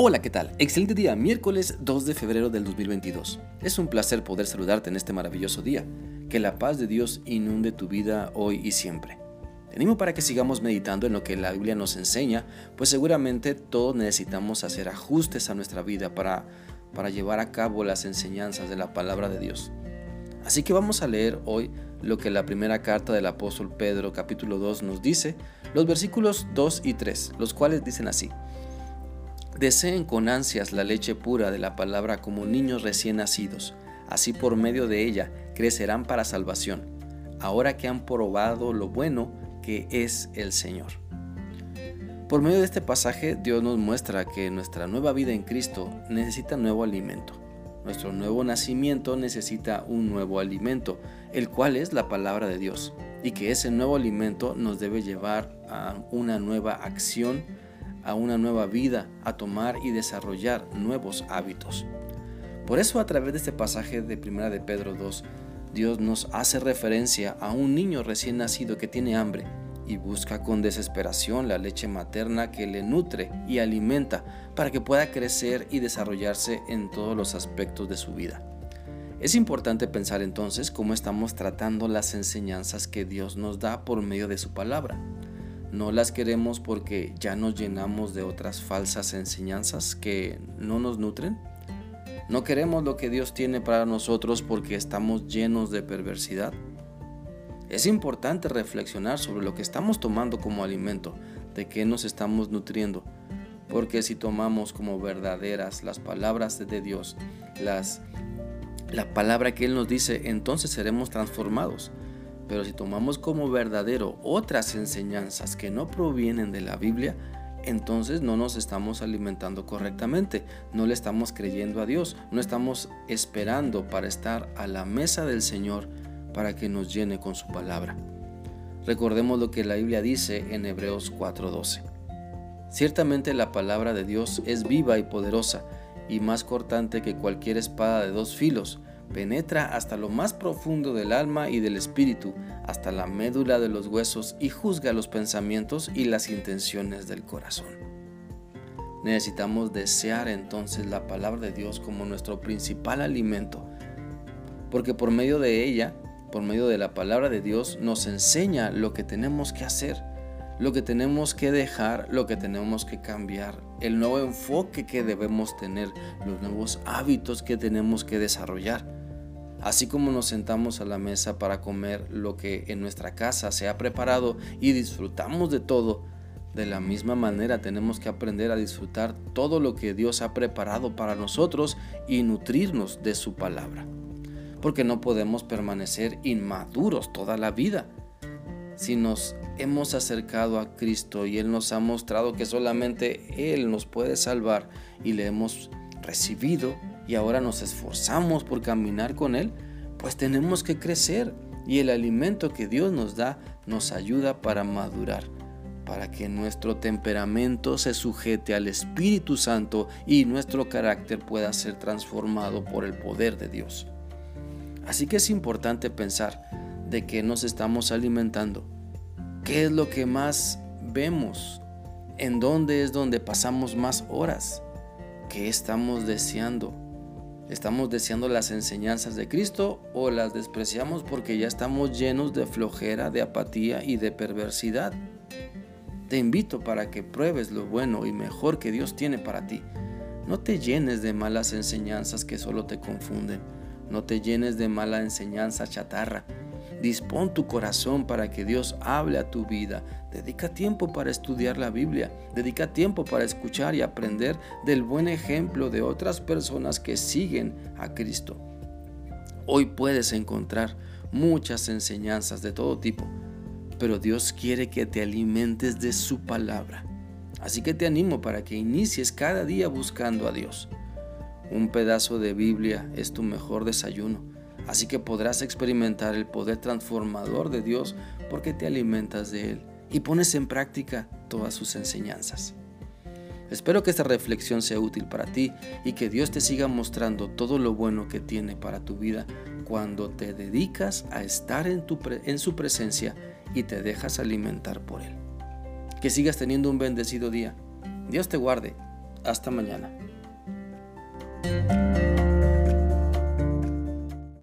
Hola, ¿qué tal? Excelente día, miércoles 2 de febrero del 2022. Es un placer poder saludarte en este maravilloso día. Que la paz de Dios inunde tu vida hoy y siempre. Te para que sigamos meditando en lo que la Biblia nos enseña, pues seguramente todos necesitamos hacer ajustes a nuestra vida para, para llevar a cabo las enseñanzas de la palabra de Dios. Así que vamos a leer hoy lo que la primera carta del apóstol Pedro capítulo 2 nos dice, los versículos 2 y 3, los cuales dicen así. Deseen con ansias la leche pura de la palabra como niños recién nacidos, así por medio de ella crecerán para salvación, ahora que han probado lo bueno que es el Señor. Por medio de este pasaje Dios nos muestra que nuestra nueva vida en Cristo necesita nuevo alimento. Nuestro nuevo nacimiento necesita un nuevo alimento, el cual es la palabra de Dios, y que ese nuevo alimento nos debe llevar a una nueva acción, a una nueva vida, a tomar y desarrollar nuevos hábitos. Por eso a través de este pasaje de Primera de Pedro 2, Dios nos hace referencia a un niño recién nacido que tiene hambre y busca con desesperación la leche materna que le nutre y alimenta para que pueda crecer y desarrollarse en todos los aspectos de su vida. Es importante pensar entonces cómo estamos tratando las enseñanzas que Dios nos da por medio de su palabra. No las queremos porque ya nos llenamos de otras falsas enseñanzas que no nos nutren. No queremos lo que Dios tiene para nosotros porque estamos llenos de perversidad. Es importante reflexionar sobre lo que estamos tomando como alimento, de qué nos estamos nutriendo, porque si tomamos como verdaderas las palabras de Dios, las la palabra que él nos dice, entonces seremos transformados. Pero si tomamos como verdadero otras enseñanzas que no provienen de la Biblia, entonces no nos estamos alimentando correctamente, no le estamos creyendo a Dios, no estamos esperando para estar a la mesa del Señor para que nos llene con su palabra. Recordemos lo que la Biblia dice en Hebreos 4:12. Ciertamente la palabra de Dios es viva y poderosa y más cortante que cualquier espada de dos filos, penetra hasta lo más profundo del alma y del espíritu, hasta la médula de los huesos y juzga los pensamientos y las intenciones del corazón. Necesitamos desear entonces la palabra de Dios como nuestro principal alimento, porque por medio de ella, por medio de la palabra de Dios, nos enseña lo que tenemos que hacer, lo que tenemos que dejar, lo que tenemos que cambiar, el nuevo enfoque que debemos tener, los nuevos hábitos que tenemos que desarrollar. Así como nos sentamos a la mesa para comer lo que en nuestra casa se ha preparado y disfrutamos de todo, de la misma manera tenemos que aprender a disfrutar todo lo que Dios ha preparado para nosotros y nutrirnos de su palabra. Porque no podemos permanecer inmaduros toda la vida. Si nos hemos acercado a Cristo y Él nos ha mostrado que solamente Él nos puede salvar y le hemos recibido, y ahora nos esforzamos por caminar con Él, pues tenemos que crecer y el alimento que Dios nos da nos ayuda para madurar, para que nuestro temperamento se sujete al Espíritu Santo y nuestro carácter pueda ser transformado por el poder de Dios. Así que es importante pensar de qué nos estamos alimentando, qué es lo que más vemos, en dónde es donde pasamos más horas, qué estamos deseando ¿Estamos deseando las enseñanzas de Cristo o las despreciamos porque ya estamos llenos de flojera, de apatía y de perversidad? Te invito para que pruebes lo bueno y mejor que Dios tiene para ti. No te llenes de malas enseñanzas que solo te confunden. No te llenes de mala enseñanza chatarra Dispón tu corazón para que Dios hable a tu vida. Dedica tiempo para estudiar la Biblia. Dedica tiempo para escuchar y aprender del buen ejemplo de otras personas que siguen a Cristo. Hoy puedes encontrar muchas enseñanzas de todo tipo, pero Dios quiere que te alimentes de su palabra. Así que te animo para que inicies cada día buscando a Dios. Un pedazo de Biblia es tu mejor desayuno Así que podrás experimentar el poder transformador de Dios porque te alimentas de Él y pones en práctica todas sus enseñanzas. Espero que esta reflexión sea útil para ti y que Dios te siga mostrando todo lo bueno que tiene para tu vida cuando te dedicas a estar en, en su presencia y te dejas alimentar por Él. Que sigas teniendo un bendecido día. Dios te guarde. Hasta mañana.